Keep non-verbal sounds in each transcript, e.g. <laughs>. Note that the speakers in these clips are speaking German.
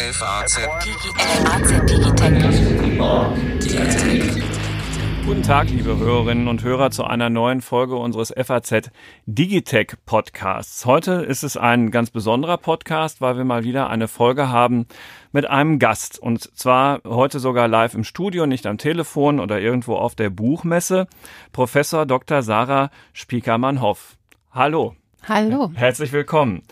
FAZ Guten Tag, liebe Hörerinnen und Hörer, zu einer neuen Folge unseres FAZ Digitech Podcasts. Heute ist es ein ganz besonderer Podcast, weil wir mal wieder eine Folge haben mit einem Gast. Und zwar heute sogar live im Studio, nicht am Telefon oder irgendwo auf der Buchmesse. Professor Dr. Sarah Spiekermann-Hoff. Hallo. Hallo. Herzlich willkommen.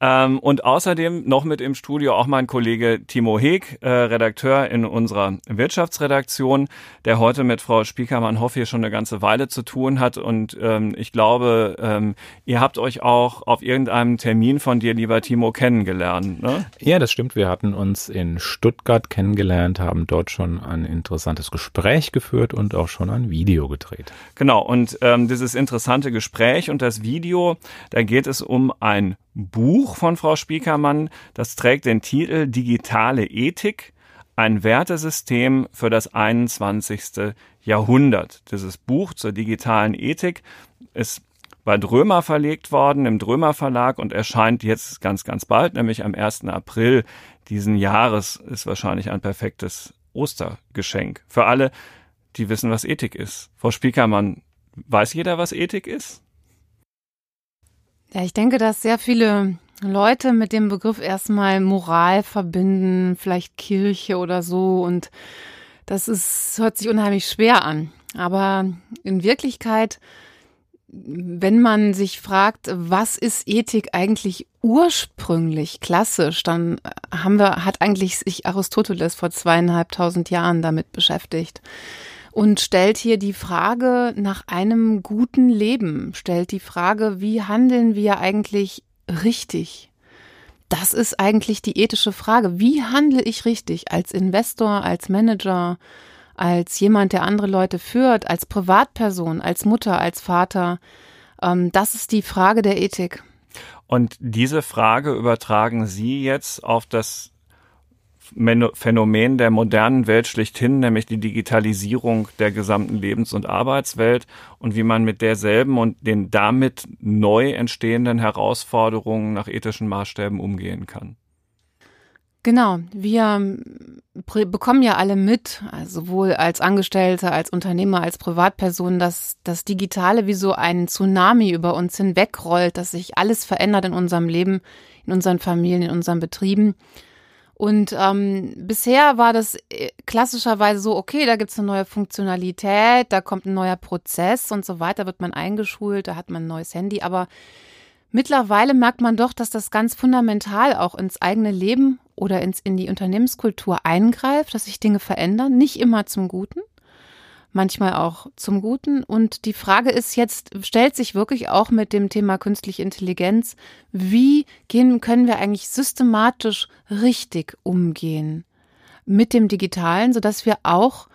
Ähm, und außerdem noch mit im Studio auch mein Kollege Timo Heg, äh, Redakteur in unserer Wirtschaftsredaktion, der heute mit Frau Spiekermann-Hoff hier schon eine ganze Weile zu tun hat. Und ähm, ich glaube, ähm, ihr habt euch auch auf irgendeinem Termin von dir, lieber Timo, kennengelernt. Ne? Ja, das stimmt. Wir hatten uns in Stuttgart kennengelernt, haben dort schon ein interessantes Gespräch geführt und auch schon ein Video gedreht. Genau. Und ähm, dieses interessante Gespräch und das Video, da geht es um ein Buch von Frau Spiekermann, das trägt den Titel Digitale Ethik, ein Wertesystem für das 21. Jahrhundert. Dieses Buch zur digitalen Ethik ist bei Drömer verlegt worden, im Drömer Verlag und erscheint jetzt ganz, ganz bald, nämlich am 1. April diesen Jahres, ist wahrscheinlich ein perfektes Ostergeschenk für alle, die wissen, was Ethik ist. Frau Spiekermann, weiß jeder, was Ethik ist? Ja, ich denke, dass sehr viele Leute mit dem Begriff erstmal Moral verbinden, vielleicht Kirche oder so. Und das ist, hört sich unheimlich schwer an. Aber in Wirklichkeit, wenn man sich fragt, was ist Ethik eigentlich ursprünglich, klassisch, dann haben wir, hat eigentlich sich Aristoteles vor zweieinhalbtausend Jahren damit beschäftigt und stellt hier die Frage nach einem guten Leben, stellt die Frage, wie handeln wir eigentlich richtig? Das ist eigentlich die ethische Frage. Wie handle ich richtig als Investor, als Manager, als jemand, der andere Leute führt, als Privatperson, als Mutter, als Vater? Ähm, das ist die Frage der Ethik. Und diese Frage übertragen Sie jetzt auf das Phänomen der modernen Welt schlichthin, nämlich die Digitalisierung der gesamten Lebens- und Arbeitswelt und wie man mit derselben und den damit neu entstehenden Herausforderungen nach ethischen Maßstäben umgehen kann. Genau, wir bekommen ja alle mit, also sowohl als Angestellte, als Unternehmer, als Privatperson, dass das Digitale wie so ein Tsunami über uns hinwegrollt, dass sich alles verändert in unserem Leben, in unseren Familien, in unseren Betrieben. Und ähm, bisher war das äh, klassischerweise so, okay, da gibt's eine neue Funktionalität, da kommt ein neuer Prozess und so weiter, wird man eingeschult, da hat man ein neues Handy. Aber mittlerweile merkt man doch, dass das ganz fundamental auch ins eigene Leben oder ins, in die Unternehmenskultur eingreift, dass sich Dinge verändern, nicht immer zum Guten manchmal auch zum Guten. Und die Frage ist jetzt, stellt sich wirklich auch mit dem Thema künstliche Intelligenz, wie gehen, können wir eigentlich systematisch richtig umgehen mit dem Digitalen, sodass wir auch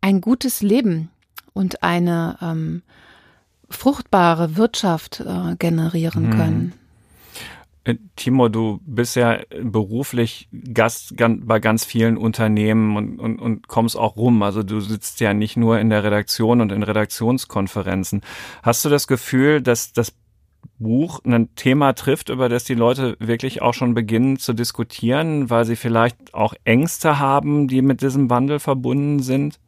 ein gutes Leben und eine ähm, fruchtbare Wirtschaft äh, generieren hm. können. Äh, Timo, du bist ja beruflich Gast bei ganz vielen Unternehmen und, und, und kommst auch rum. Also du sitzt ja nicht nur in der Redaktion und in Redaktionskonferenzen. Hast du das Gefühl, dass das Buch ein Thema trifft, über das die Leute wirklich auch schon beginnen zu diskutieren, weil sie vielleicht auch Ängste haben, die mit diesem Wandel verbunden sind?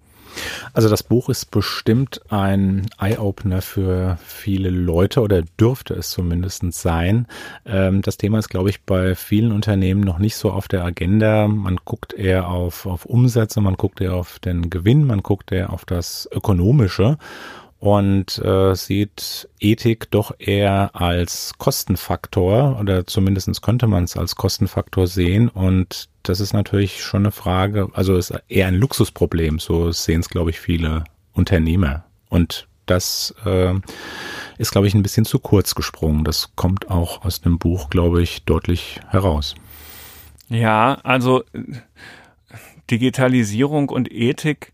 Also das Buch ist bestimmt ein Eye-Opener für viele Leute oder dürfte es zumindest sein. Ähm, das Thema ist, glaube ich, bei vielen Unternehmen noch nicht so auf der Agenda. Man guckt eher auf, auf Umsätze, man guckt eher auf den Gewinn, man guckt eher auf das Ökonomische und äh, sieht Ethik doch eher als Kostenfaktor oder zumindestens könnte man es als Kostenfaktor sehen und das ist natürlich schon eine Frage, also ist eher ein Luxusproblem, so sehen es glaube ich viele Unternehmer und das äh, ist glaube ich ein bisschen zu kurz gesprungen. Das kommt auch aus dem Buch glaube ich deutlich heraus. Ja, also Digitalisierung und Ethik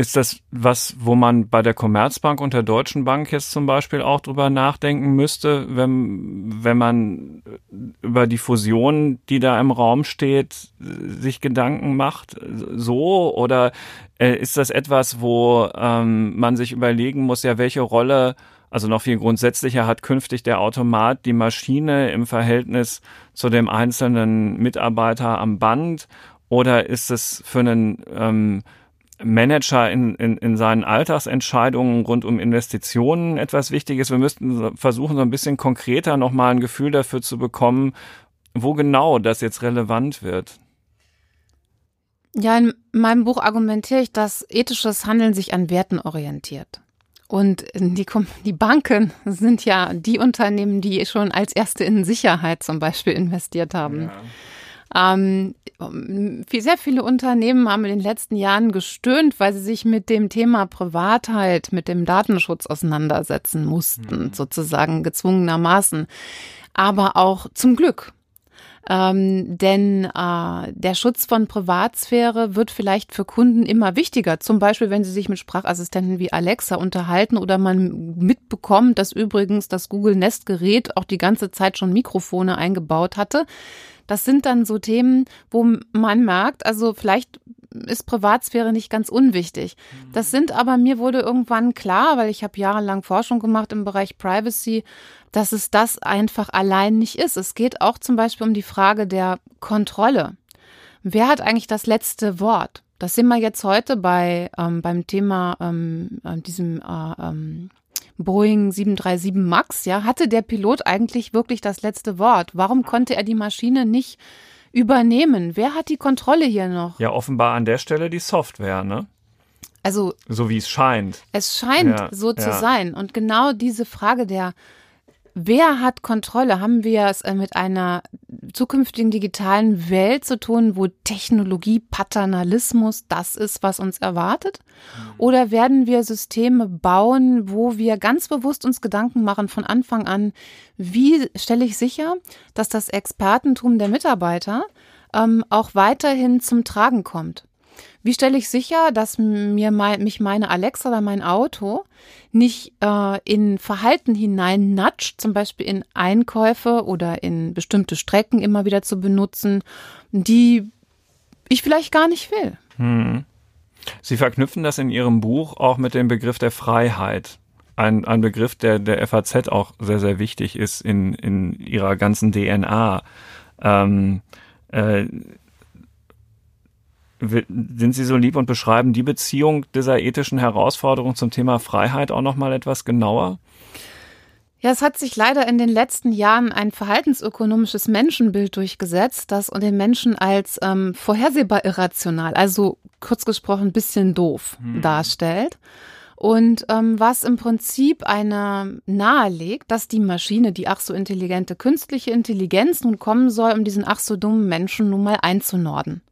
ist das was, wo man bei der Commerzbank und der Deutschen Bank jetzt zum Beispiel auch drüber nachdenken müsste, wenn, wenn man über die Fusion, die da im Raum steht, sich Gedanken macht? So? Oder äh, ist das etwas, wo ähm, man sich überlegen muss, ja, welche Rolle Also noch viel grundsätzlicher hat künftig der Automat die Maschine im Verhältnis zu dem einzelnen Mitarbeiter am Band oder ist es für einen ähm, Manager in, in, in seinen Alltagsentscheidungen rund um Investitionen etwas Wichtiges? Wir müssten versuchen, so ein bisschen konkreter nochmal ein Gefühl dafür zu bekommen, wo genau das jetzt relevant wird. Ja, in meinem Buch argumentiere ich, dass ethisches Handeln sich an Werten orientiert. Und die, die Banken sind ja die Unternehmen, die schon als erste in Sicherheit zum Beispiel investiert haben. Ja. Ähm, sehr viele Unternehmen haben in den letzten Jahren gestöhnt, weil sie sich mit dem Thema Privatheit, mit dem Datenschutz auseinandersetzen mussten, mhm. sozusagen gezwungenermaßen. Aber auch zum Glück ähm, denn äh, der Schutz von Privatsphäre wird vielleicht für Kunden immer wichtiger. Zum Beispiel, wenn sie sich mit Sprachassistenten wie Alexa unterhalten oder man mitbekommt, dass übrigens das Google Nest Gerät auch die ganze Zeit schon Mikrofone eingebaut hatte. Das sind dann so Themen, wo man merkt, also vielleicht ist Privatsphäre nicht ganz unwichtig. Das mhm. sind aber mir wurde irgendwann klar, weil ich habe jahrelang Forschung gemacht im Bereich Privacy, dass es das einfach allein nicht ist. Es geht auch zum Beispiel um die Frage der Kontrolle. Wer hat eigentlich das letzte Wort? Das sehen wir jetzt heute bei ähm, beim Thema ähm, äh, diesem äh, ähm, Boeing 737 Max. Ja, hatte der Pilot eigentlich wirklich das letzte Wort? Warum konnte er die Maschine nicht übernehmen? Wer hat die Kontrolle hier noch? Ja, offenbar an der Stelle die Software, ne? Also so wie es scheint. Es scheint ja, so zu ja. sein. Und genau diese Frage der Wer hat Kontrolle? Haben wir es äh, mit einer zukünftigen digitalen Welt zu tun, wo Technologie, Paternalismus das ist, was uns erwartet? Mhm. Oder werden wir Systeme bauen, wo wir ganz bewusst uns Gedanken machen von Anfang an, wie stelle ich sicher, dass das Expertentum der Mitarbeiter ähm, auch weiterhin zum Tragen kommt? Wie stelle ich sicher, dass mir mein, mich meine Alexa oder mein Auto nicht äh, in Verhalten hinein natscht, zum Beispiel in Einkäufe oder in bestimmte Strecken immer wieder zu benutzen, die ich vielleicht gar nicht will? Hm. Sie verknüpfen das in Ihrem Buch auch mit dem Begriff der Freiheit. Ein, ein Begriff, der der FAZ auch sehr, sehr wichtig ist in, in ihrer ganzen DNA. Ähm, äh, sind Sie so lieb und beschreiben die Beziehung dieser ethischen Herausforderung zum Thema Freiheit auch noch mal etwas genauer? Ja, es hat sich leider in den letzten Jahren ein verhaltensökonomisches Menschenbild durchgesetzt, das den Menschen als ähm, vorhersehbar irrational, also kurz gesprochen ein bisschen doof hm. darstellt. Und ähm, was im Prinzip eine nahelegt, dass die Maschine, die ach so intelligente künstliche Intelligenz nun kommen soll, um diesen ach so dummen Menschen nun mal einzunorden.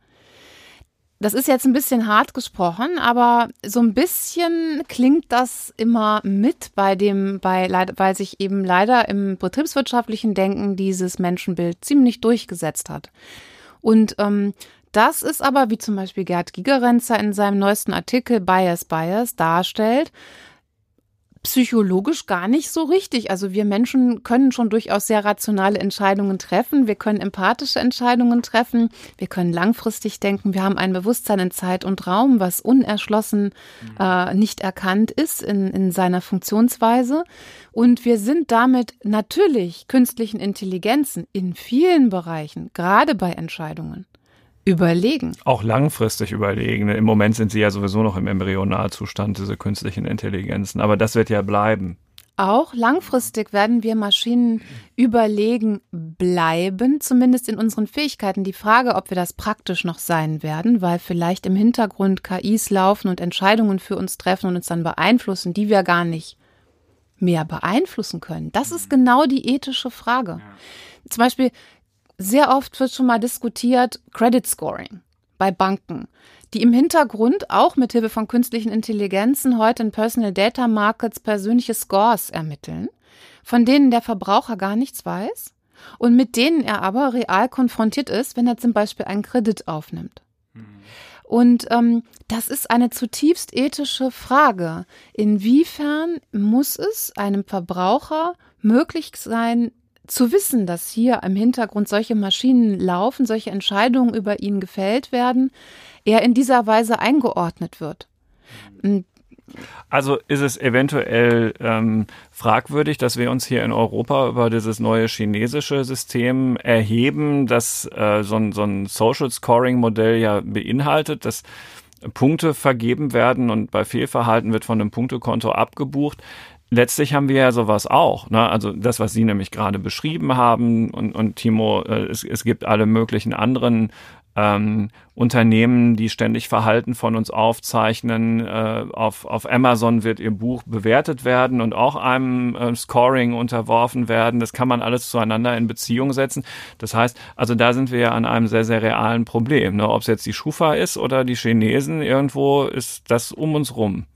Das ist jetzt ein bisschen hart gesprochen, aber so ein bisschen klingt das immer mit bei dem, bei, weil sich eben leider im betriebswirtschaftlichen Denken dieses Menschenbild ziemlich durchgesetzt hat. Und ähm, das ist aber, wie zum Beispiel Gerd Gigerenzer in seinem neuesten Artikel Bias Bias darstellt, psychologisch gar nicht so richtig. Also wir Menschen können schon durchaus sehr rationale Entscheidungen treffen. Wir können empathische Entscheidungen treffen. Wir können langfristig denken. Wir haben ein Bewusstsein in Zeit und Raum, was unerschlossen mhm. äh, nicht erkannt ist in, in seiner Funktionsweise. Und wir sind damit natürlich künstlichen Intelligenzen in vielen Bereichen, gerade bei Entscheidungen, überlegen. Auch langfristig überlegen. Im Moment sind sie ja sowieso noch im Embryonalzustand, diese künstlichen Intelligenzen. Aber das wird ja bleiben. Auch langfristig werden wir Maschinen überlegen bleiben, zumindest in unseren Fähigkeiten. Die Frage, ob wir das praktisch noch sein werden, weil vielleicht im Hintergrund KIs laufen und Entscheidungen für uns treffen und uns dann beeinflussen, die wir gar nicht mehr beeinflussen können. Das ist genau die ethische Frage. Zum Beispiel sehr oft wird schon mal diskutiert Credit Scoring bei Banken, die im Hintergrund auch mit Hilfe von künstlichen Intelligenzen heute in Personal Data Markets persönliche Scores ermitteln, von denen der Verbraucher gar nichts weiß und mit denen er aber real konfrontiert ist, wenn er zum Beispiel einen Kredit aufnimmt. Und ähm, das ist eine zutiefst ethische Frage. Inwiefern muss es einem Verbraucher möglich sein, zu wissen, dass hier im Hintergrund solche Maschinen laufen, solche Entscheidungen über ihn gefällt werden, er in dieser Weise eingeordnet wird. Also ist es eventuell ähm, fragwürdig, dass wir uns hier in Europa über dieses neue chinesische System erheben, das äh, so ein, so ein Social Scoring Modell ja beinhaltet, dass Punkte vergeben werden und bei Fehlverhalten wird von einem Punktekonto abgebucht letztlich haben wir ja sowas auch. Ne? Also das, was Sie nämlich gerade beschrieben haben und, und Timo, äh, es, es gibt alle möglichen anderen ähm, Unternehmen, die ständig Verhalten von uns aufzeichnen. Äh, auf, auf Amazon wird ihr Buch bewertet werden und auch einem äh, Scoring unterworfen werden. Das kann man alles zueinander in Beziehung setzen. Das heißt, also da sind wir ja an einem sehr, sehr realen Problem. Ne? Ob es jetzt die Schufa ist oder die Chinesen, irgendwo ist das um uns rum.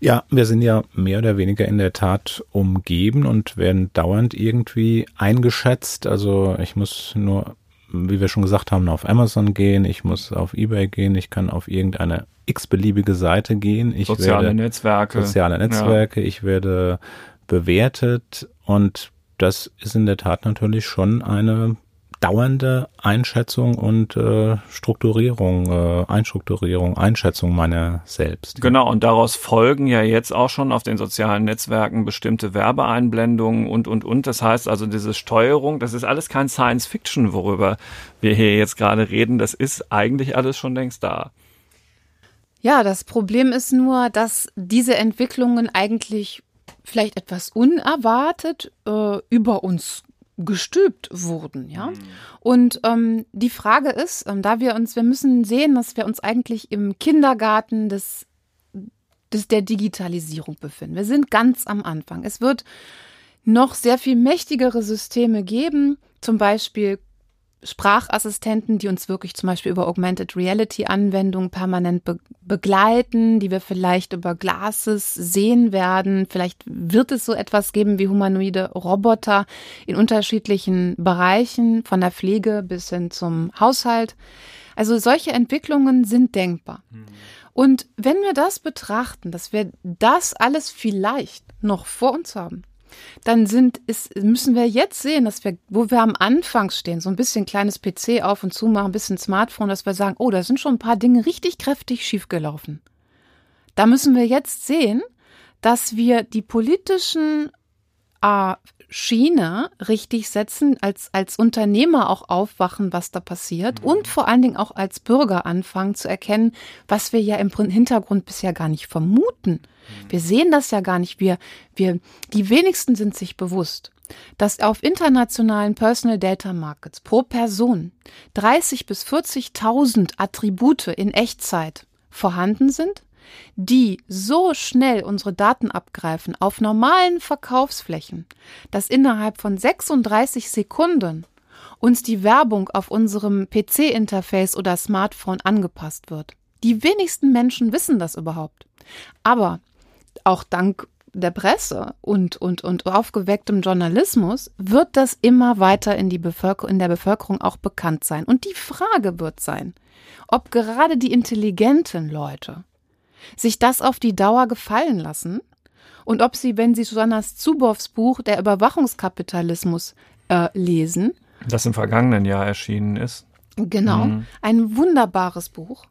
Ja, wir sind ja mehr oder weniger in der Tat umgeben und werden dauernd irgendwie eingeschätzt. Also ich muss nur, wie wir schon gesagt haben, auf Amazon gehen, ich muss auf eBay gehen, ich kann auf irgendeine x-beliebige Seite gehen. Ich soziale werde, Netzwerke. Soziale Netzwerke, ja. ich werde bewertet und das ist in der Tat natürlich schon eine dauernde Einschätzung und äh, Strukturierung, äh, Einstrukturierung, Einschätzung meiner selbst. Genau, und daraus folgen ja jetzt auch schon auf den sozialen Netzwerken bestimmte Werbeeinblendungen und, und, und. Das heißt also, diese Steuerung, das ist alles kein Science Fiction, worüber wir hier jetzt gerade reden. Das ist eigentlich alles schon längst da. Ja, das Problem ist nur, dass diese Entwicklungen eigentlich vielleicht etwas unerwartet äh, über uns gestülpt wurden, ja. Und ähm, die Frage ist, ähm, da wir uns, wir müssen sehen, dass wir uns eigentlich im Kindergarten des, des der Digitalisierung befinden. Wir sind ganz am Anfang. Es wird noch sehr viel mächtigere Systeme geben, zum Beispiel Sprachassistenten, die uns wirklich zum Beispiel über Augmented Reality Anwendungen permanent be begleiten, die wir vielleicht über Glasses sehen werden. Vielleicht wird es so etwas geben wie humanoide Roboter in unterschiedlichen Bereichen, von der Pflege bis hin zum Haushalt. Also solche Entwicklungen sind denkbar. Mhm. Und wenn wir das betrachten, dass wir das alles vielleicht noch vor uns haben, dann sind, ist, müssen wir jetzt sehen, dass wir, wo wir am Anfang stehen, so ein bisschen kleines PC auf und zu machen, ein bisschen Smartphone, dass wir sagen, oh, da sind schon ein paar Dinge richtig kräftig schiefgelaufen. Da müssen wir jetzt sehen, dass wir die politischen äh, Schiene richtig setzen, als, als Unternehmer auch aufwachen, was da passiert mhm. und vor allen Dingen auch als Bürger anfangen zu erkennen, was wir ja im Hintergrund bisher gar nicht vermuten. Mhm. Wir sehen das ja gar nicht. Wir, wir, die wenigsten sind sich bewusst, dass auf internationalen Personal Data Markets pro Person 30 bis 40.000 Attribute in Echtzeit vorhanden sind, die so schnell unsere Daten abgreifen auf normalen Verkaufsflächen, dass innerhalb von 36 Sekunden uns die Werbung auf unserem PC-Interface oder Smartphone angepasst wird. Die wenigsten Menschen wissen das überhaupt. Aber auch dank der Presse und, und, und aufgewecktem Journalismus wird das immer weiter in, die Bevölker in der Bevölkerung auch bekannt sein. Und die Frage wird sein, ob gerade die intelligenten Leute sich das auf die Dauer gefallen lassen und ob sie, wenn sie Susannas Zuboffs Buch Der Überwachungskapitalismus äh, lesen, das im vergangenen Jahr erschienen ist. Genau, mhm. ein wunderbares Buch.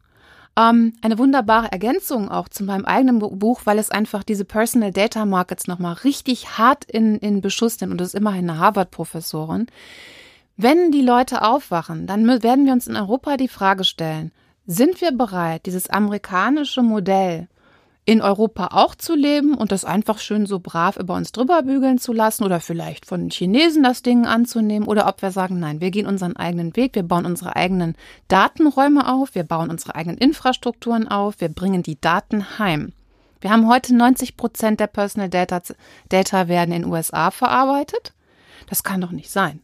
Ähm, eine wunderbare Ergänzung auch zu meinem eigenen Buch, weil es einfach diese Personal Data Markets nochmal richtig hart in, in Beschuss nimmt und das ist immerhin eine Harvard-Professorin. Wenn die Leute aufwachen, dann werden wir uns in Europa die Frage stellen, sind wir bereit, dieses amerikanische Modell in Europa auch zu leben und das einfach schön so brav über uns drüber bügeln zu lassen oder vielleicht von Chinesen das Ding anzunehmen oder ob wir sagen, nein, wir gehen unseren eigenen Weg, wir bauen unsere eigenen Datenräume auf, wir bauen unsere eigenen Infrastrukturen auf, wir bringen die Daten heim. Wir haben heute 90 Prozent der Personal Data, Data werden in den USA verarbeitet. Das kann doch nicht sein.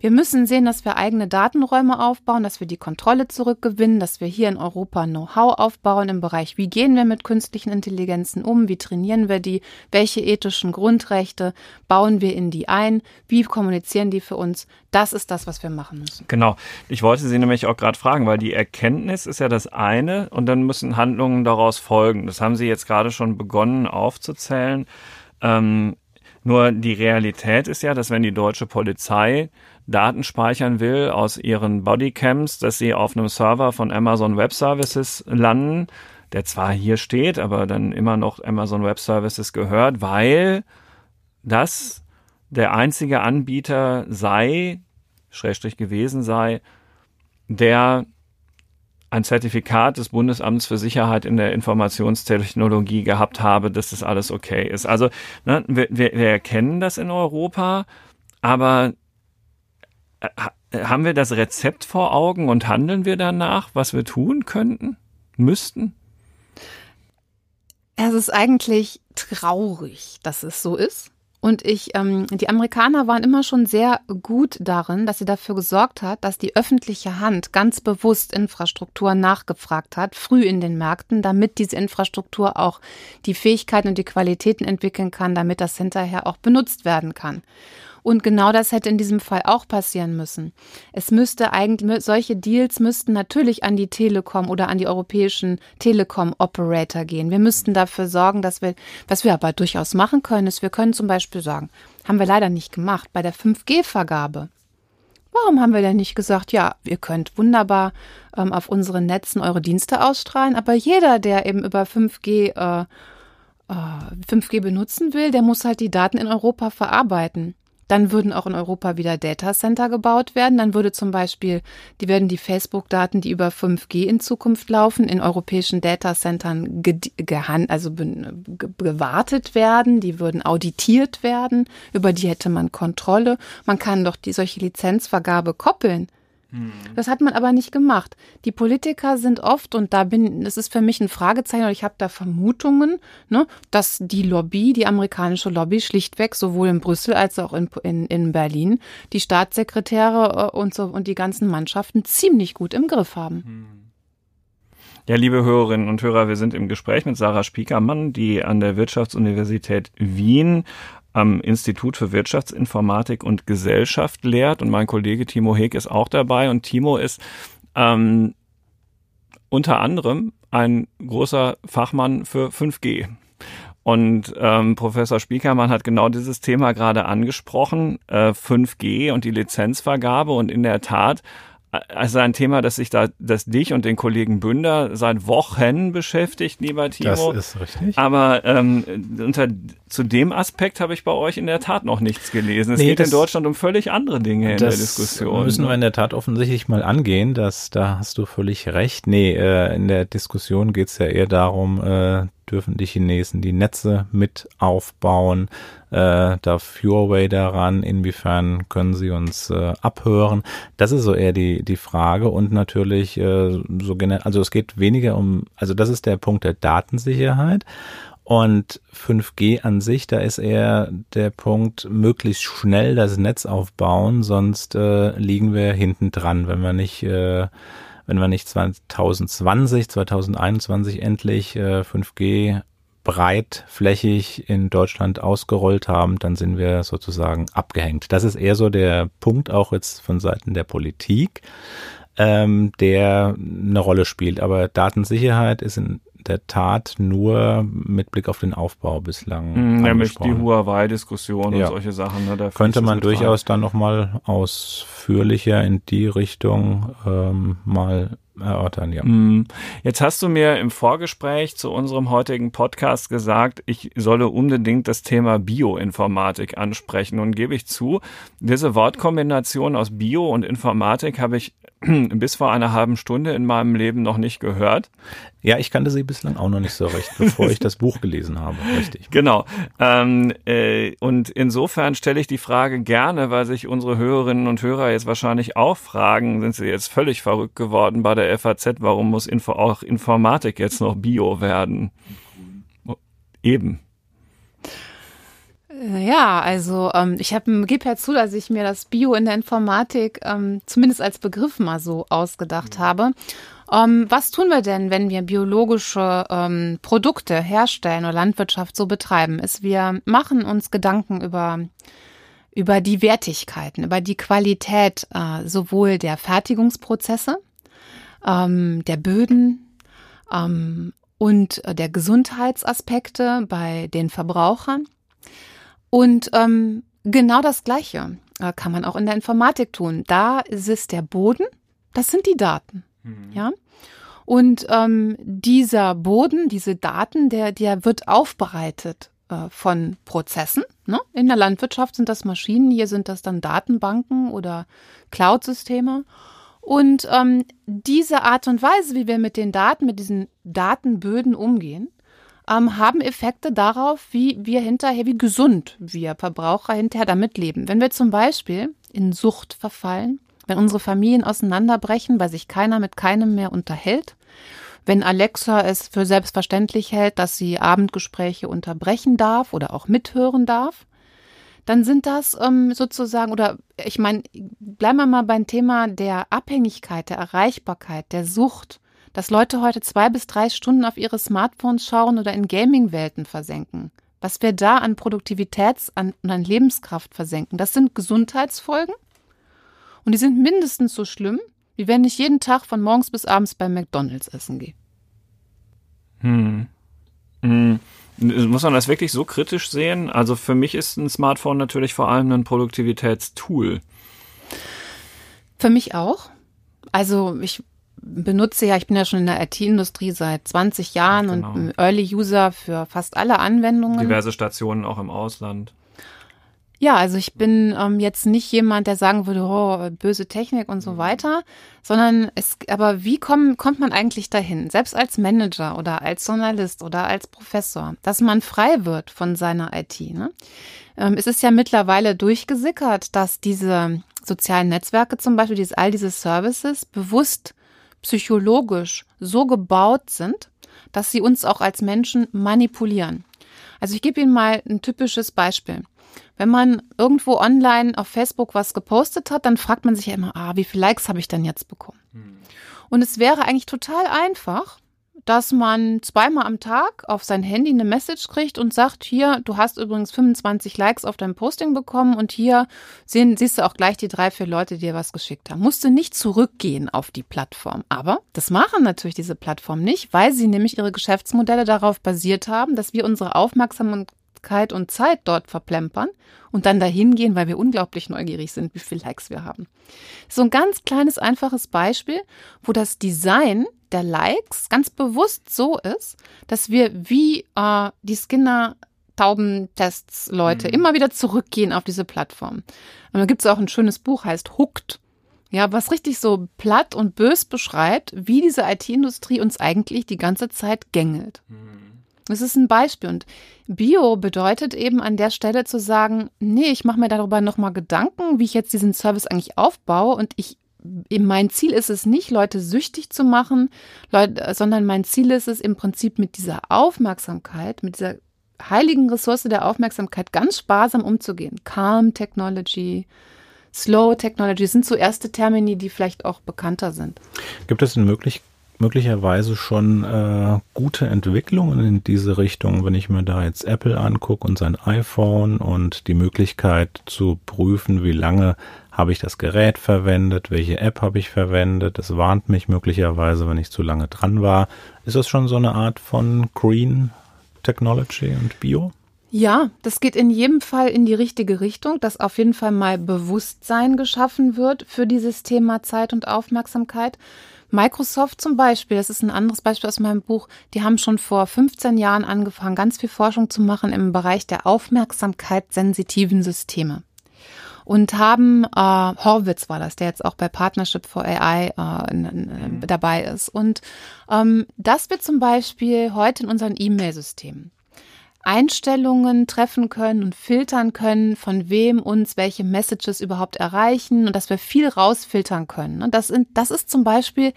Wir müssen sehen, dass wir eigene Datenräume aufbauen, dass wir die Kontrolle zurückgewinnen, dass wir hier in Europa Know-how aufbauen im Bereich, wie gehen wir mit künstlichen Intelligenzen um, wie trainieren wir die, welche ethischen Grundrechte bauen wir in die ein, wie kommunizieren die für uns. Das ist das, was wir machen müssen. Genau. Ich wollte Sie nämlich auch gerade fragen, weil die Erkenntnis ist ja das eine und dann müssen Handlungen daraus folgen. Das haben Sie jetzt gerade schon begonnen aufzuzählen. Ähm, nur die Realität ist ja, dass wenn die deutsche Polizei Daten speichern will aus ihren Bodycams, dass sie auf einem Server von Amazon Web Services landen, der zwar hier steht, aber dann immer noch Amazon Web Services gehört, weil das der einzige Anbieter sei, schrägstrich gewesen sei, der ein Zertifikat des Bundesamts für Sicherheit in der Informationstechnologie gehabt habe, dass das alles okay ist. Also ne, wir, wir, wir erkennen das in Europa, aber äh, haben wir das Rezept vor Augen und handeln wir danach, was wir tun könnten, müssten? Es ist eigentlich traurig, dass es so ist. Und ich, ähm, die Amerikaner waren immer schon sehr gut darin, dass sie dafür gesorgt hat, dass die öffentliche Hand ganz bewusst Infrastruktur nachgefragt hat, früh in den Märkten, damit diese Infrastruktur auch die Fähigkeiten und die Qualitäten entwickeln kann, damit das hinterher auch benutzt werden kann. Und genau das hätte in diesem Fall auch passieren müssen. Es müsste eigentlich, solche Deals müssten natürlich an die Telekom oder an die europäischen Telekom-Operator gehen. Wir müssten dafür sorgen, dass wir, was wir aber durchaus machen können, ist, wir können zum Beispiel sagen, haben wir leider nicht gemacht, bei der 5G-Vergabe. Warum haben wir denn nicht gesagt, ja, ihr könnt wunderbar ähm, auf unseren Netzen eure Dienste ausstrahlen, aber jeder, der eben über 5G äh, 5G äh, benutzen will, der muss halt die Daten in Europa verarbeiten. Dann würden auch in Europa wieder Datacenter gebaut werden. Dann würde zum Beispiel, die werden die Facebook-Daten, die über 5G in Zukunft laufen, in europäischen Datacentern gehan also gewartet werden. Die würden auditiert werden. Über die hätte man Kontrolle. Man kann doch die solche Lizenzvergabe koppeln hm. Das hat man aber nicht gemacht. Die Politiker sind oft, und da bin, das ist für mich ein Fragezeichen, oder ich habe da Vermutungen, ne, dass die Lobby, die amerikanische Lobby, schlichtweg sowohl in Brüssel als auch in, in, in Berlin, die Staatssekretäre äh, und so und die ganzen Mannschaften ziemlich gut im Griff haben. Hm. Ja, liebe Hörerinnen und Hörer, wir sind im Gespräch mit Sarah Spiekermann, die an der Wirtschaftsuniversität Wien am Institut für Wirtschaftsinformatik und Gesellschaft lehrt. Und mein Kollege Timo Heg ist auch dabei. Und Timo ist ähm, unter anderem ein großer Fachmann für 5G. Und ähm, Professor Spiekermann hat genau dieses Thema gerade angesprochen, äh, 5G und die Lizenzvergabe. Und in der Tat also ein Thema, das sich da, das dich und den Kollegen Bünder seit Wochen beschäftigt, lieber Timo. Das ist richtig. Aber ähm, unter, zu dem Aspekt habe ich bei euch in der Tat noch nichts gelesen. Es nee, geht das, in Deutschland um völlig andere Dinge in der Diskussion. müssen wir in der Tat offensichtlich mal angehen. Das, da hast du völlig recht. Nee, äh, in der Diskussion geht es ja eher darum, äh, dürfen die Chinesen die Netze mit aufbauen? Äh, darf Huawei daran? Inwiefern können sie uns äh, abhören? Das ist so eher die, die Frage und natürlich äh, so generell, also es geht weniger um, also das ist der Punkt der Datensicherheit. Und 5G an sich, da ist eher der Punkt, möglichst schnell das Netz aufbauen, sonst äh, liegen wir hinten dran, wenn wir nicht äh, wenn wir nicht 2020, 2021 endlich äh, 5G breitflächig in Deutschland ausgerollt haben, dann sind wir sozusagen abgehängt. Das ist eher so der Punkt auch jetzt von Seiten der Politik, ähm, der eine Rolle spielt. Aber Datensicherheit ist in der Tat nur mit Blick auf den Aufbau bislang. Hm, nämlich die Huawei-Diskussion ja. und solche Sachen. Ne, Könnte man durchaus dann nochmal ausführlicher in die Richtung ähm, mal erörtern, ja. Hm. Jetzt hast du mir im Vorgespräch zu unserem heutigen Podcast gesagt, ich solle unbedingt das Thema Bioinformatik ansprechen. Und gebe ich zu, diese Wortkombination aus Bio und Informatik habe ich <clears throat> bis vor einer halben Stunde in meinem Leben noch nicht gehört. Ja, ich kannte sie bislang auch noch nicht so recht, bevor ich das Buch gelesen habe. Richtig. <laughs> Genau. Ähm, äh, und insofern stelle ich die Frage gerne, weil sich unsere Hörerinnen und Hörer jetzt wahrscheinlich auch fragen, sind sie jetzt völlig verrückt geworden bei der FAZ, warum muss Info auch Informatik jetzt noch Bio werden? Eben. Äh, ja, also ähm, ich habe gebe ja zu, dass ich mir das Bio in der Informatik ähm, zumindest als Begriff mal so ausgedacht mhm. habe. Ähm, was tun wir denn, wenn wir biologische ähm, Produkte herstellen oder Landwirtschaft so betreiben? Ist, wir machen uns Gedanken über über die Wertigkeiten, über die Qualität äh, sowohl der Fertigungsprozesse, ähm, der Böden ähm, und äh, der Gesundheitsaspekte bei den Verbrauchern. Und ähm, genau das Gleiche äh, kann man auch in der Informatik tun. Da ist es der Boden, das sind die Daten. Mhm. Ja. Und ähm, dieser Boden, diese Daten, der, der wird aufbereitet äh, von Prozessen. Ne? In der Landwirtschaft sind das Maschinen, hier sind das dann Datenbanken oder Cloud-Systeme. Und ähm, diese Art und Weise, wie wir mit den Daten, mit diesen Datenböden umgehen, ähm, haben Effekte darauf, wie wir hinterher, wie gesund wir Verbraucher hinterher damit leben. Wenn wir zum Beispiel in Sucht verfallen, wenn unsere Familien auseinanderbrechen, weil sich keiner mit keinem mehr unterhält, wenn Alexa es für selbstverständlich hält, dass sie Abendgespräche unterbrechen darf oder auch mithören darf, dann sind das ähm, sozusagen, oder ich meine, bleiben wir mal beim Thema der Abhängigkeit, der Erreichbarkeit, der Sucht, dass Leute heute zwei bis drei Stunden auf ihre Smartphones schauen oder in Gaming-Welten versenken. Was wir da an Produktivitäts- und an Lebenskraft versenken, das sind Gesundheitsfolgen. Und die sind mindestens so schlimm wie wenn ich jeden Tag von morgens bis abends bei McDonalds essen gehe. Hm. hm. Muss man das wirklich so kritisch sehen? Also für mich ist ein Smartphone natürlich vor allem ein Produktivitätstool. Für mich auch. Also ich benutze ja, ich bin ja schon in der IT-Industrie seit 20 Jahren genau. und Early User für fast alle Anwendungen. Diverse Stationen auch im Ausland. Ja, also ich bin ähm, jetzt nicht jemand, der sagen würde, oh, böse Technik und so mhm. weiter, sondern es, aber wie komm, kommt man eigentlich dahin, selbst als Manager oder als Journalist oder als Professor, dass man frei wird von seiner IT? Ne? Ähm, es ist ja mittlerweile durchgesickert, dass diese sozialen Netzwerke zum Beispiel, diese, all diese Services bewusst psychologisch so gebaut sind, dass sie uns auch als Menschen manipulieren. Also ich gebe Ihnen mal ein typisches Beispiel. Wenn man irgendwo online auf Facebook was gepostet hat, dann fragt man sich ja immer, ah, wie viele Likes habe ich denn jetzt bekommen? Hm. Und es wäre eigentlich total einfach, dass man zweimal am Tag auf sein Handy eine Message kriegt und sagt, hier, du hast übrigens 25 Likes auf dein Posting bekommen und hier sehen, siehst du auch gleich die drei, vier Leute, die dir was geschickt haben. Musst du nicht zurückgehen auf die Plattform. Aber das machen natürlich diese Plattformen nicht, weil sie nämlich ihre Geschäftsmodelle darauf basiert haben, dass wir unsere Aufmerksamkeit Aufmerksamkeit und Zeit dort verplempern und dann dahin gehen, weil wir unglaublich neugierig sind, wie viele Likes wir haben. So ein ganz kleines, einfaches Beispiel, wo das Design der Likes ganz bewusst so ist, dass wir wie äh, die Skinner Taubentests Leute mhm. immer wieder zurückgehen auf diese Plattform. Und da gibt es auch ein schönes Buch, heißt Hooked. Ja, was richtig so platt und bös beschreibt, wie diese IT-Industrie uns eigentlich die ganze Zeit gängelt. Mhm. Das ist ein Beispiel. Und Bio bedeutet eben an der Stelle zu sagen, nee, ich mache mir darüber nochmal Gedanken, wie ich jetzt diesen Service eigentlich aufbaue. Und ich, mein Ziel ist es nicht, Leute süchtig zu machen, Leute, sondern mein Ziel ist es im Prinzip mit dieser Aufmerksamkeit, mit dieser heiligen Ressource der Aufmerksamkeit ganz sparsam umzugehen. Calm Technology, Slow Technology sind so erste Termini, die vielleicht auch bekannter sind. Gibt es eine Möglichkeit, möglicherweise schon äh, gute Entwicklungen in diese Richtung, wenn ich mir da jetzt Apple angucke und sein iPhone und die Möglichkeit zu prüfen, wie lange habe ich das Gerät verwendet, welche App habe ich verwendet, es warnt mich möglicherweise, wenn ich zu lange dran war. Ist das schon so eine Art von Green Technology und Bio? Ja, das geht in jedem Fall in die richtige Richtung, dass auf jeden Fall mal Bewusstsein geschaffen wird für dieses Thema Zeit und Aufmerksamkeit. Microsoft zum Beispiel, das ist ein anderes Beispiel aus meinem Buch, die haben schon vor 15 Jahren angefangen, ganz viel Forschung zu machen im Bereich der aufmerksamkeitssensitiven Systeme. Und haben, äh, Horwitz war das, der jetzt auch bei Partnership for AI äh, mhm. dabei ist. Und ähm, das wird zum Beispiel heute in unseren E-Mail-Systemen. Einstellungen treffen können und filtern können, von wem uns welche Messages überhaupt erreichen und dass wir viel rausfiltern können. Und das, das ist zum Beispiel,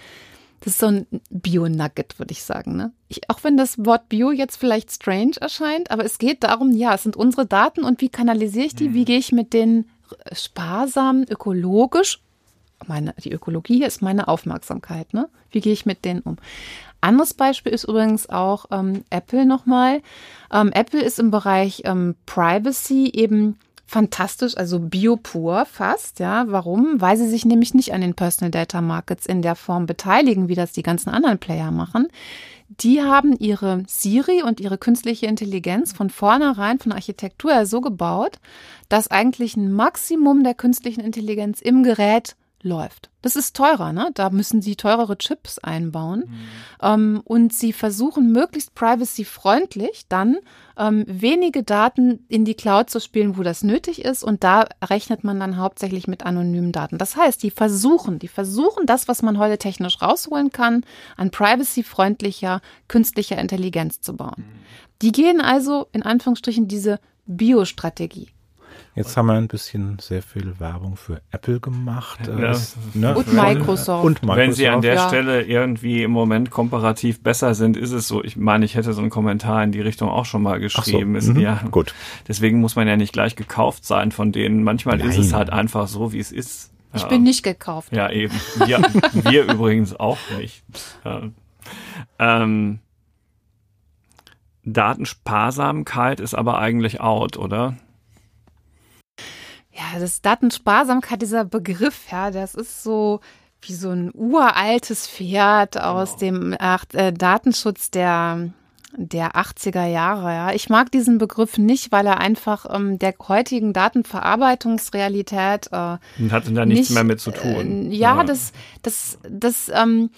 das ist so ein Bio-Nugget, würde ich sagen. Ne? Ich, auch wenn das Wort Bio jetzt vielleicht strange erscheint, aber es geht darum, ja, es sind unsere Daten und wie kanalisiere ich die, wie mhm. gehe ich mit denen sparsam, ökologisch meine, die Ökologie ist meine Aufmerksamkeit. Ne? Wie gehe ich mit denen um? Anderes Beispiel ist übrigens auch ähm, Apple nochmal. Ähm, Apple ist im Bereich ähm, Privacy eben fantastisch, also biopur fast, ja. Warum? Weil sie sich nämlich nicht an den Personal Data Markets in der Form beteiligen, wie das die ganzen anderen Player machen. Die haben ihre Siri und ihre künstliche Intelligenz von vornherein von der Architektur her so gebaut, dass eigentlich ein Maximum der künstlichen Intelligenz im Gerät läuft. Das ist teurer, ne? Da müssen sie teurere Chips einbauen. Mhm. Ähm, und sie versuchen möglichst privacy-freundlich dann ähm, wenige Daten in die Cloud zu spielen, wo das nötig ist. Und da rechnet man dann hauptsächlich mit anonymen Daten. Das heißt, die versuchen, die versuchen das, was man heute technisch rausholen kann, an privacy-freundlicher künstlicher Intelligenz zu bauen. Mhm. Die gehen also in Anführungsstrichen diese Biostrategie. Jetzt haben wir ein bisschen sehr viel Werbung für Apple gemacht. Ja. ne? Und Microsoft. Und Microsoft. Wenn sie an der ja. Stelle irgendwie im Moment komparativ besser sind, ist es so. Ich meine, ich hätte so einen Kommentar in die Richtung auch schon mal geschrieben. So. Mhm. Ja, Gut. Deswegen muss man ja nicht gleich gekauft sein von denen. Manchmal Nein. ist es halt einfach so, wie es ist. Ich bin nicht gekauft. Ja, eben. Wir, <laughs> wir übrigens auch nicht. Ähm, Datensparsamkeit ist aber eigentlich out, oder? Das Datensparsamkeit, dieser Begriff, ja, das ist so wie so ein uraltes Pferd aus genau. dem äh, Datenschutz der der 80er Jahre. Ja. Ich mag diesen Begriff nicht, weil er einfach ähm, der heutigen Datenverarbeitungsrealität äh, hat da nichts nicht, mehr mit zu tun. Äh, ja, ja, das, das, das, ähm,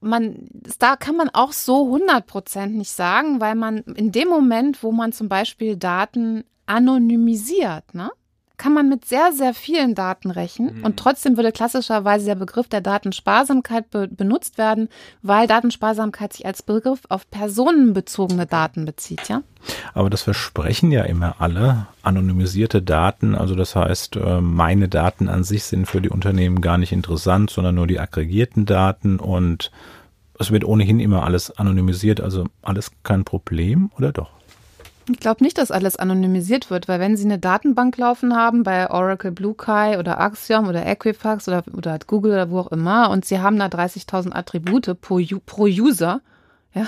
man, da kann man auch so 100 Prozent nicht sagen, weil man in dem Moment, wo man zum Beispiel Daten anonymisiert, ne? Kann man mit sehr, sehr vielen Daten rechnen. Mhm. Und trotzdem würde klassischerweise der Begriff der Datensparsamkeit be benutzt werden, weil Datensparsamkeit sich als Begriff auf personenbezogene Daten bezieht, ja? Aber das versprechen ja immer alle anonymisierte Daten. Also das heißt, äh, meine Daten an sich sind für die Unternehmen gar nicht interessant, sondern nur die aggregierten Daten und es wird ohnehin immer alles anonymisiert, also alles kein Problem, oder doch? Ich glaube nicht, dass alles anonymisiert wird, weil wenn Sie eine Datenbank laufen haben bei Oracle Blue Kai oder Axiom oder Equifax oder, oder Google oder wo auch immer und Sie haben da 30.000 Attribute pro, pro User, <laughs> ja,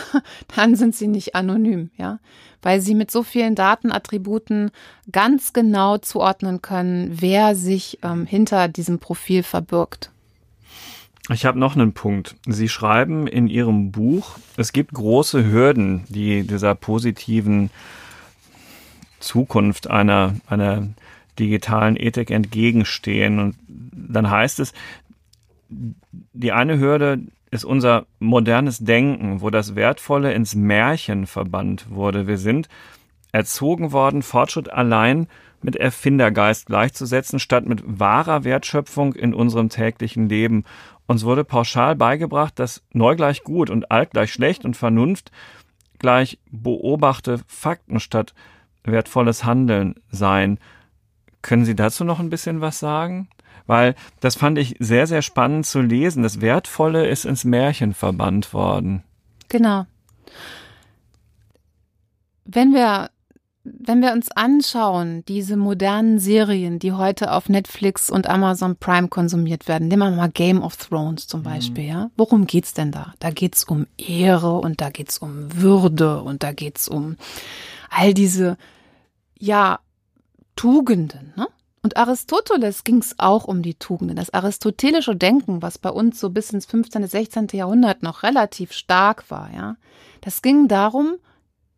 dann sind Sie nicht anonym, ja, weil Sie mit so vielen Datenattributen ganz genau zuordnen können, wer sich ähm, hinter diesem Profil verbirgt. Ich habe noch einen Punkt. Sie schreiben in Ihrem Buch, es gibt große Hürden, die dieser positiven Zukunft einer, einer digitalen Ethik entgegenstehen. Und dann heißt es, die eine Hürde ist unser modernes Denken, wo das Wertvolle ins Märchen verbannt wurde. Wir sind erzogen worden, Fortschritt allein mit Erfindergeist gleichzusetzen, statt mit wahrer Wertschöpfung in unserem täglichen Leben. Uns wurde pauschal beigebracht, dass neu gleich gut und alt gleich schlecht und Vernunft gleich beobachte Fakten statt wertvolles Handeln sein. Können Sie dazu noch ein bisschen was sagen? Weil das fand ich sehr, sehr spannend zu lesen. Das Wertvolle ist ins Märchen verbannt worden. Genau. Wenn wir, wenn wir uns anschauen, diese modernen Serien, die heute auf Netflix und Amazon Prime konsumiert werden, nehmen wir mal Game of Thrones zum Beispiel, mhm. ja. Worum geht's denn da? Da geht's um Ehre und da geht's um Würde und da geht's um all diese, ja, Tugenden, ne? Und Aristoteles ging es auch um die Tugenden. Das aristotelische Denken, was bei uns so bis ins 15., 16. Jahrhundert noch relativ stark war, ja, das ging darum,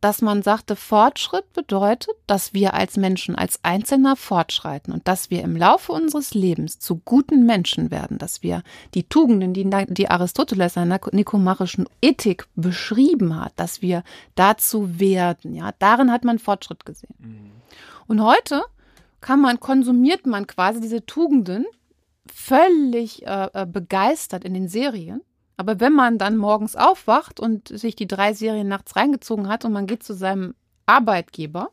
dass man sagte, Fortschritt bedeutet, dass wir als Menschen, als Einzelner fortschreiten und dass wir im Laufe unseres Lebens zu guten Menschen werden, dass wir die Tugenden, die, die Aristoteles in der nikomachischen Ethik beschrieben hat, dass wir dazu werden. Ja, darin hat man Fortschritt gesehen. Mhm. Und heute kann man, konsumiert man quasi diese Tugenden völlig äh, äh begeistert in den Serien aber wenn man dann morgens aufwacht und sich die drei Serien nachts reingezogen hat und man geht zu seinem Arbeitgeber,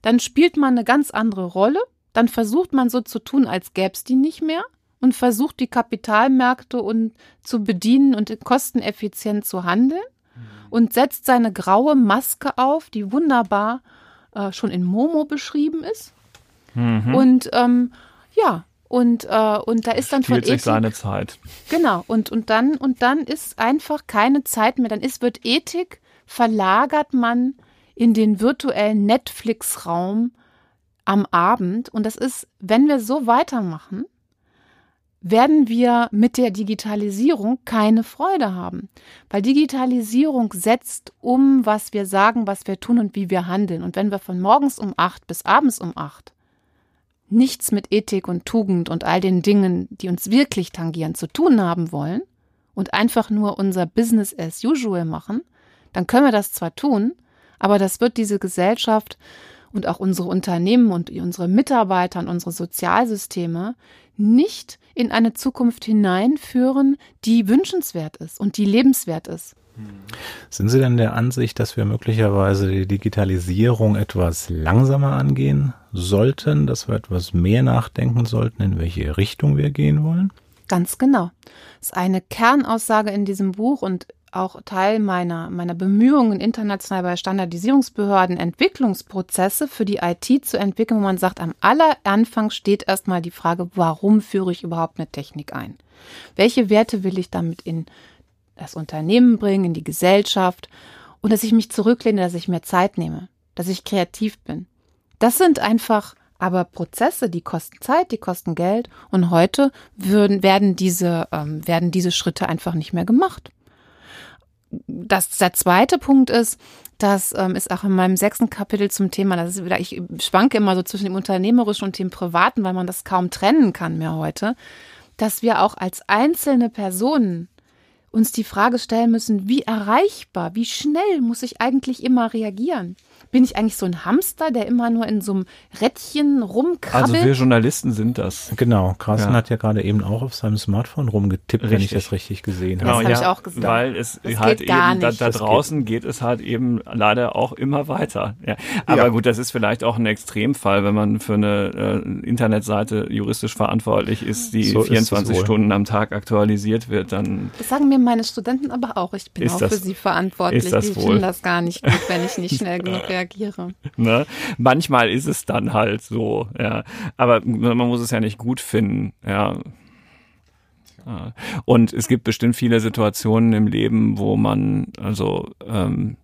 dann spielt man eine ganz andere Rolle. Dann versucht man so zu tun, als gäbe es die nicht mehr und versucht die Kapitalmärkte und zu bedienen und kosteneffizient zu handeln mhm. und setzt seine graue Maske auf, die wunderbar äh, schon in Momo beschrieben ist. Mhm. Und ähm, ja, und, äh, und da ist dann Spielt von Ethik. seine Zeit. Genau. Und, und dann, und dann ist einfach keine Zeit mehr. Dann ist, wird Ethik, verlagert man in den virtuellen Netflix-Raum am Abend. Und das ist, wenn wir so weitermachen, werden wir mit der Digitalisierung keine Freude haben. Weil Digitalisierung setzt um, was wir sagen, was wir tun und wie wir handeln. Und wenn wir von morgens um acht bis abends um acht nichts mit Ethik und Tugend und all den Dingen, die uns wirklich tangieren, zu tun haben wollen und einfach nur unser Business as usual machen, dann können wir das zwar tun, aber das wird diese Gesellschaft und auch unsere Unternehmen und unsere Mitarbeiter und unsere Sozialsysteme nicht in eine Zukunft hineinführen, die wünschenswert ist und die lebenswert ist. Sind Sie denn der Ansicht, dass wir möglicherweise die Digitalisierung etwas langsamer angehen sollten, dass wir etwas mehr nachdenken sollten, in welche Richtung wir gehen wollen? Ganz genau. Das ist eine Kernaussage in diesem Buch und auch Teil meiner, meiner Bemühungen international bei Standardisierungsbehörden, Entwicklungsprozesse für die IT zu entwickeln, wo man sagt, am aller Anfang steht erstmal die Frage, warum führe ich überhaupt eine Technik ein? Welche Werte will ich damit in das Unternehmen bringen, in die Gesellschaft? Und dass ich mich zurücklehne, dass ich mehr Zeit nehme, dass ich kreativ bin. Das sind einfach aber Prozesse, die kosten Zeit, die kosten Geld und heute würden, werden, diese, ähm, werden diese Schritte einfach nicht mehr gemacht das, der zweite Punkt ist, das ähm, ist auch in meinem sechsten Kapitel zum Thema, das ist wieder, ich schwanke immer so zwischen dem Unternehmerischen und dem Privaten, weil man das kaum trennen kann mehr heute, dass wir auch als einzelne Personen uns die Frage stellen müssen, wie erreichbar, wie schnell muss ich eigentlich immer reagieren? Bin ich eigentlich so ein Hamster, der immer nur in so einem Rädchen rumkrabbelt? Also wir Journalisten sind das. Genau, Carsten ja. hat ja gerade eben auch auf seinem Smartphone rumgetippt, richtig. wenn ich das richtig gesehen habe. Genau, das habe ja, ich auch gesagt. Weil es das halt eben, da, da draußen geht. geht. es halt eben leider auch immer weiter. Ja. Aber ja. gut, das ist vielleicht auch ein Extremfall, wenn man für eine äh, Internetseite juristisch verantwortlich ist, die so 24 Stunden am Tag aktualisiert wird, dann... Das sagen mir meine Studenten aber auch. Ich bin auch das, für sie verantwortlich. Ist das die wohl? finden das gar nicht gut, wenn ich nicht schnell genug <laughs> reagiere reagiere. Ne? Manchmal ist es dann halt so, ja. Aber man muss es ja nicht gut finden, ja. Und es gibt bestimmt viele Situationen im Leben, wo man also ähm,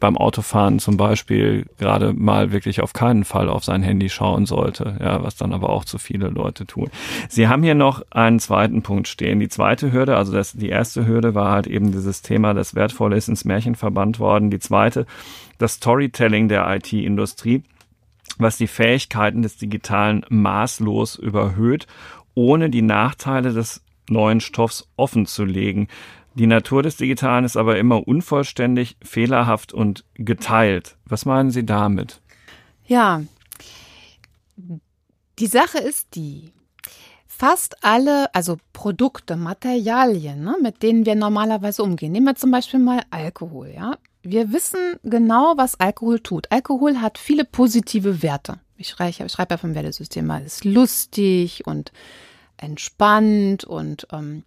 beim Autofahren zum Beispiel gerade mal wirklich auf keinen Fall auf sein Handy schauen sollte, ja, was dann aber auch zu viele Leute tun. Sie haben hier noch einen zweiten Punkt stehen. Die zweite Hürde, also das, die erste Hürde war halt eben dieses Thema, das wertvoll ist ins Märchen verbannt worden. Die zweite, das Storytelling der IT-Industrie was die Fähigkeiten des Digitalen maßlos überhöht, ohne die Nachteile des neuen Stoffs offen zu legen. Die Natur des Digitalen ist aber immer unvollständig, fehlerhaft und geteilt. Was meinen Sie damit? Ja, die Sache ist die, fast alle, also Produkte, Materialien, ne, mit denen wir normalerweise umgehen. Nehmen wir zum Beispiel mal Alkohol, ja. Wir wissen genau, was Alkohol tut. Alkohol hat viele positive Werte. Ich schreibe, ich ja vom Wertesystem mal, ist lustig und entspannt und ähm,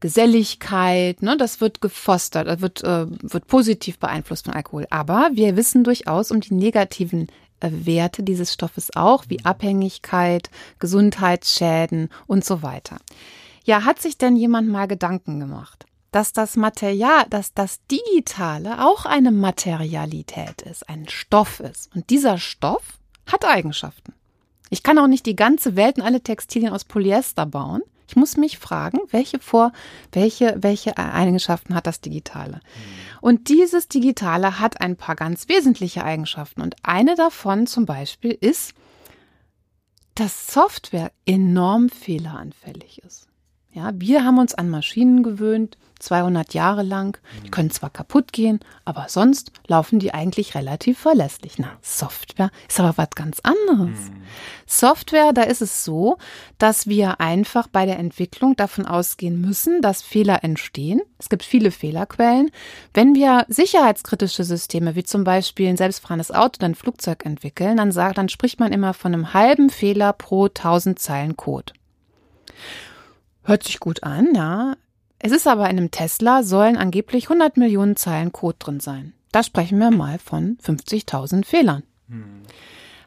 Geselligkeit, ne, das wird gefostert, das wird, äh, wird positiv beeinflusst von Alkohol. Aber wir wissen durchaus um die negativen äh, Werte dieses Stoffes auch, wie Abhängigkeit, Gesundheitsschäden und so weiter. Ja, hat sich denn jemand mal Gedanken gemacht, dass das Material, dass das Digitale auch eine Materialität ist, ein Stoff ist. Und dieser Stoff hat Eigenschaften. Ich kann auch nicht die ganze Welt und alle Textilien aus Polyester bauen. Ich muss mich fragen, welche vor, welche, welche Eigenschaften hat das Digitale? Mhm. Und dieses Digitale hat ein paar ganz wesentliche Eigenschaften. Und eine davon zum Beispiel ist, dass Software enorm fehleranfällig ist. Ja, wir haben uns an Maschinen gewöhnt, 200 Jahre lang. Die können zwar kaputt gehen, aber sonst laufen die eigentlich relativ verlässlich. Na, Software ist aber was ganz anderes. Mhm. Software, da ist es so, dass wir einfach bei der Entwicklung davon ausgehen müssen, dass Fehler entstehen. Es gibt viele Fehlerquellen. Wenn wir sicherheitskritische Systeme, wie zum Beispiel ein selbstfahrendes Auto oder ein Flugzeug entwickeln, dann sagt, dann spricht man immer von einem halben Fehler pro 1000 Zeilen Code. Hört sich gut an, ja. Es ist aber in einem Tesla sollen angeblich 100 Millionen Zeilen Code drin sein. Da sprechen wir mal von 50.000 Fehlern. Hm.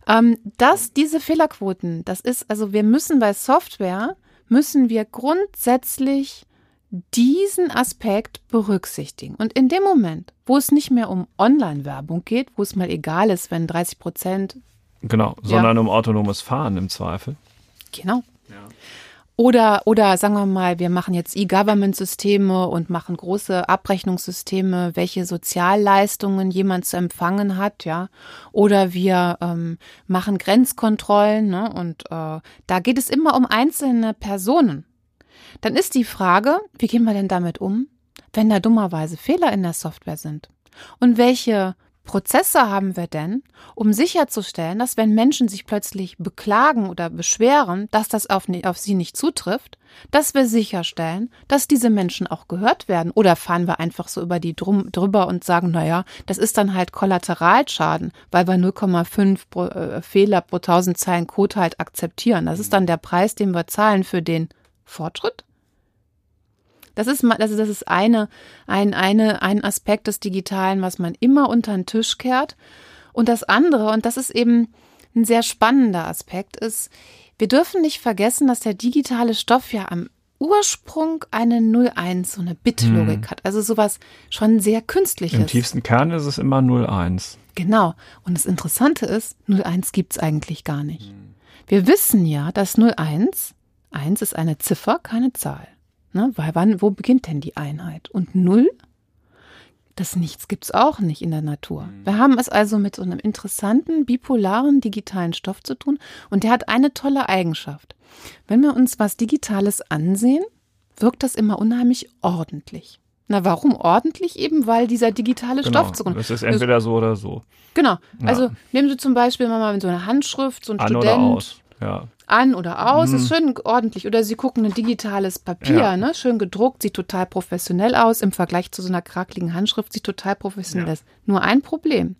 Ähm, dass diese Fehlerquoten, das ist, also wir müssen bei Software, müssen wir grundsätzlich diesen Aspekt berücksichtigen. Und in dem Moment, wo es nicht mehr um Online-Werbung geht, wo es mal egal ist, wenn 30 Prozent. Genau, sondern ja. um autonomes Fahren im Zweifel. Genau. Oder, oder sagen wir mal, wir machen jetzt E-Government-Systeme und machen große Abrechnungssysteme, welche Sozialleistungen jemand zu empfangen hat, ja. Oder wir ähm, machen Grenzkontrollen, ne? Und äh, da geht es immer um einzelne Personen. Dann ist die Frage, wie gehen wir denn damit um, wenn da dummerweise Fehler in der Software sind? Und welche Prozesse haben wir denn, um sicherzustellen, dass wenn Menschen sich plötzlich beklagen oder beschweren, dass das auf, auf, sie nicht zutrifft, dass wir sicherstellen, dass diese Menschen auch gehört werden? Oder fahren wir einfach so über die drum, drüber und sagen, naja, das ist dann halt Kollateralschaden, weil wir 0,5 pro, äh, Fehler pro 1000 Zeilen Code halt akzeptieren. Das ist dann der Preis, den wir zahlen für den Fortschritt? Das ist, also das ist eine, ein, eine, ein Aspekt des Digitalen, was man immer unter den Tisch kehrt. Und das andere, und das ist eben ein sehr spannender Aspekt, ist, wir dürfen nicht vergessen, dass der digitale Stoff ja am Ursprung eine 01, so eine Bit-Logik hm. hat. Also sowas schon sehr künstliches. Im tiefsten Kern ist es immer 01. Genau. Und das Interessante ist, 01 gibt es eigentlich gar nicht. Hm. Wir wissen ja, dass 01, 1 ist eine Ziffer, keine Zahl. Ne? Weil wann, wo beginnt denn die Einheit? Und null? Das Nichts gibt es auch nicht in der Natur. Mhm. Wir haben es also mit so einem interessanten, bipolaren, digitalen Stoff zu tun und der hat eine tolle Eigenschaft. Wenn wir uns was Digitales ansehen, wirkt das immer unheimlich ordentlich. Na, warum ordentlich? Eben, weil dieser digitale genau, Stoff zu Es ist entweder so oder so. Genau. Also ja. nehmen Sie zum Beispiel mal so eine Handschrift, so ein An Student. Oder aus. Ja an oder aus, mhm. ist schön ordentlich. Oder sie gucken ein digitales Papier, ja. ne? schön gedruckt, sieht total professionell aus. Im Vergleich zu so einer krakeligen Handschrift sieht total professionell ja. aus. Nur ein Problem.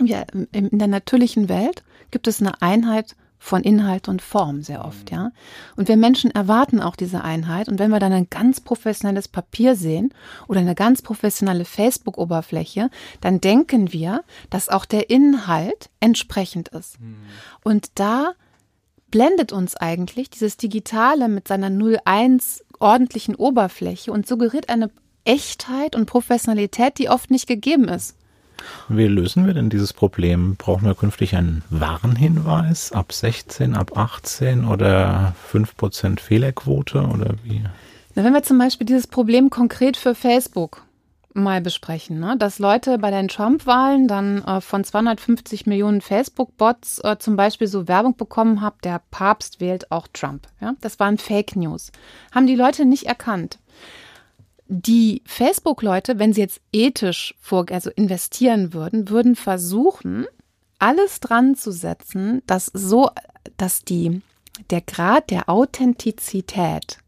Ja, in der natürlichen Welt gibt es eine Einheit von Inhalt und Form sehr oft, mhm. ja. Und wir Menschen erwarten auch diese Einheit. Und wenn wir dann ein ganz professionelles Papier sehen oder eine ganz professionelle Facebook-Oberfläche, dann denken wir, dass auch der Inhalt entsprechend ist. Mhm. Und da blendet uns eigentlich dieses Digitale mit seiner 01 ordentlichen Oberfläche und suggeriert eine Echtheit und Professionalität, die oft nicht gegeben ist. Wie lösen wir denn dieses Problem? Brauchen wir künftig einen Warnhinweis ab 16, ab 18 oder 5% Fehlerquote oder wie? Na, wenn wir zum Beispiel dieses Problem konkret für Facebook mal besprechen, ne? dass Leute bei den Trump-Wahlen dann äh, von 250 Millionen Facebook-Bots äh, zum Beispiel so Werbung bekommen haben, der Papst wählt auch Trump. Ja? Das waren Fake News. Haben die Leute nicht erkannt. Die Facebook-Leute, wenn sie jetzt ethisch vor, also investieren würden, würden versuchen, alles dran zu setzen, dass so, dass die, der Grad der Authentizität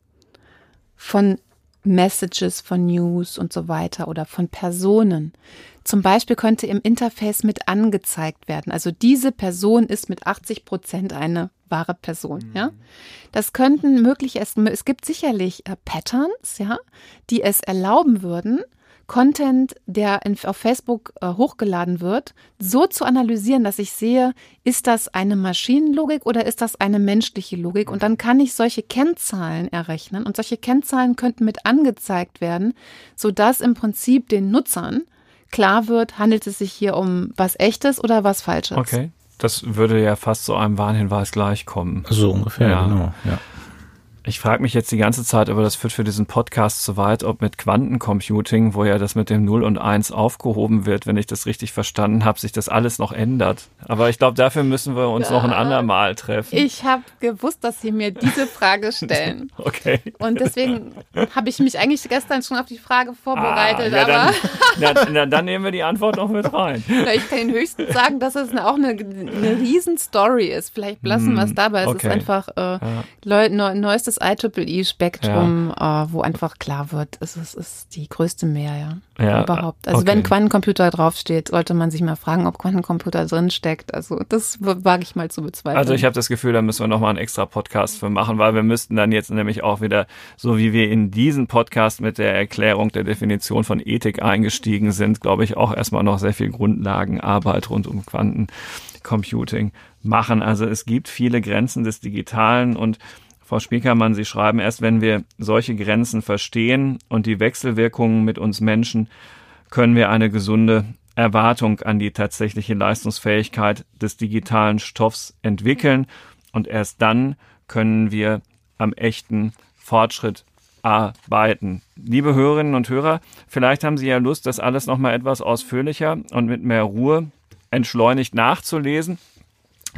von Messages von News und so weiter oder von Personen. Zum Beispiel könnte im Interface mit angezeigt werden. Also diese Person ist mit 80 Prozent eine wahre Person. Mhm. Ja, das könnten möglich es, es gibt sicherlich äh, Patterns, ja, die es erlauben würden, Content, der in, auf Facebook äh, hochgeladen wird, so zu analysieren, dass ich sehe, ist das eine Maschinenlogik oder ist das eine menschliche Logik? Und dann kann ich solche Kennzahlen errechnen und solche Kennzahlen könnten mit angezeigt werden, sodass im Prinzip den Nutzern klar wird, handelt es sich hier um was echtes oder was falsches. Okay. Das würde ja fast zu einem Warnhinweis gleichkommen. So ungefähr, ja. genau. Ja. Ich frage mich jetzt die ganze Zeit, aber das führt für diesen Podcast zu weit, ob mit Quantencomputing, wo ja das mit dem 0 und 1 aufgehoben wird, wenn ich das richtig verstanden habe, sich das alles noch ändert. Aber ich glaube, dafür müssen wir uns ja, noch ein andermal treffen. Ich habe gewusst, dass Sie mir diese Frage <laughs> stellen. okay. Und deswegen habe ich mich eigentlich gestern schon auf die Frage vorbereitet. Ah, ja, dann, <laughs> na, na, dann nehmen wir die Antwort noch mit rein. <laughs> Na, ich kann Ihnen höchstens sagen, dass es auch eine, eine Riesen-Story ist. Vielleicht lassen wir es hm, dabei. Es okay. ist einfach äh, ja. neuestes das IEEE-Spektrum, ja. äh, wo einfach klar wird, es ist, ist die größte Mehr, ja. ja überhaupt. Also okay. wenn Quantencomputer draufsteht, sollte man sich mal fragen, ob Quantencomputer drin steckt. Also das wage ich mal zu bezweifeln. Also ich habe das Gefühl, da müssen wir nochmal einen extra Podcast für machen, weil wir müssten dann jetzt nämlich auch wieder, so wie wir in diesen Podcast mit der Erklärung der Definition von Ethik eingestiegen sind, glaube ich, auch erstmal noch sehr viel Grundlagenarbeit rund um Quantencomputing machen. Also es gibt viele Grenzen des Digitalen und Frau Spiekermann, Sie schreiben, erst wenn wir solche Grenzen verstehen und die Wechselwirkungen mit uns Menschen, können wir eine gesunde Erwartung an die tatsächliche Leistungsfähigkeit des digitalen Stoffs entwickeln und erst dann können wir am echten Fortschritt arbeiten. Liebe Hörerinnen und Hörer, vielleicht haben Sie ja Lust, das alles nochmal etwas ausführlicher und mit mehr Ruhe entschleunigt nachzulesen.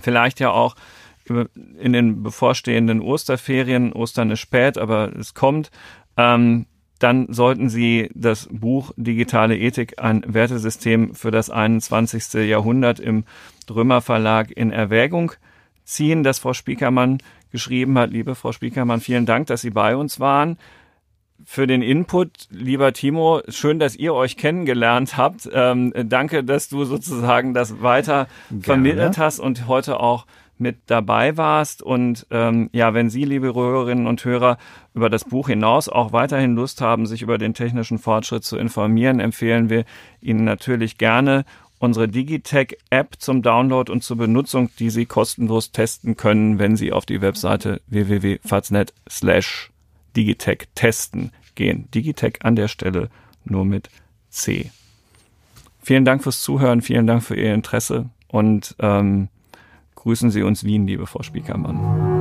Vielleicht ja auch in den bevorstehenden Osterferien. Ostern ist spät, aber es kommt. Ähm, dann sollten Sie das Buch Digitale Ethik, ein Wertesystem für das 21. Jahrhundert im Drömer Verlag in Erwägung ziehen, das Frau Spiekermann geschrieben hat. Liebe Frau Spiekermann, vielen Dank, dass Sie bei uns waren. Für den Input, lieber Timo, schön, dass ihr euch kennengelernt habt. Ähm, danke, dass du sozusagen das weiter Gerne. vermittelt hast und heute auch mit dabei warst. Und ähm, ja, wenn Sie, liebe Hörerinnen und Hörer, über das Buch hinaus auch weiterhin Lust haben, sich über den technischen Fortschritt zu informieren, empfehlen wir Ihnen natürlich gerne unsere Digitech-App zum Download und zur Benutzung, die Sie kostenlos testen können, wenn Sie auf die Webseite www.faznet slash Digitech testen gehen. Digitech an der Stelle nur mit C. Vielen Dank fürs Zuhören, vielen Dank für Ihr Interesse und ähm, grüßen Sie uns Wien, liebe Frau Spiekermann.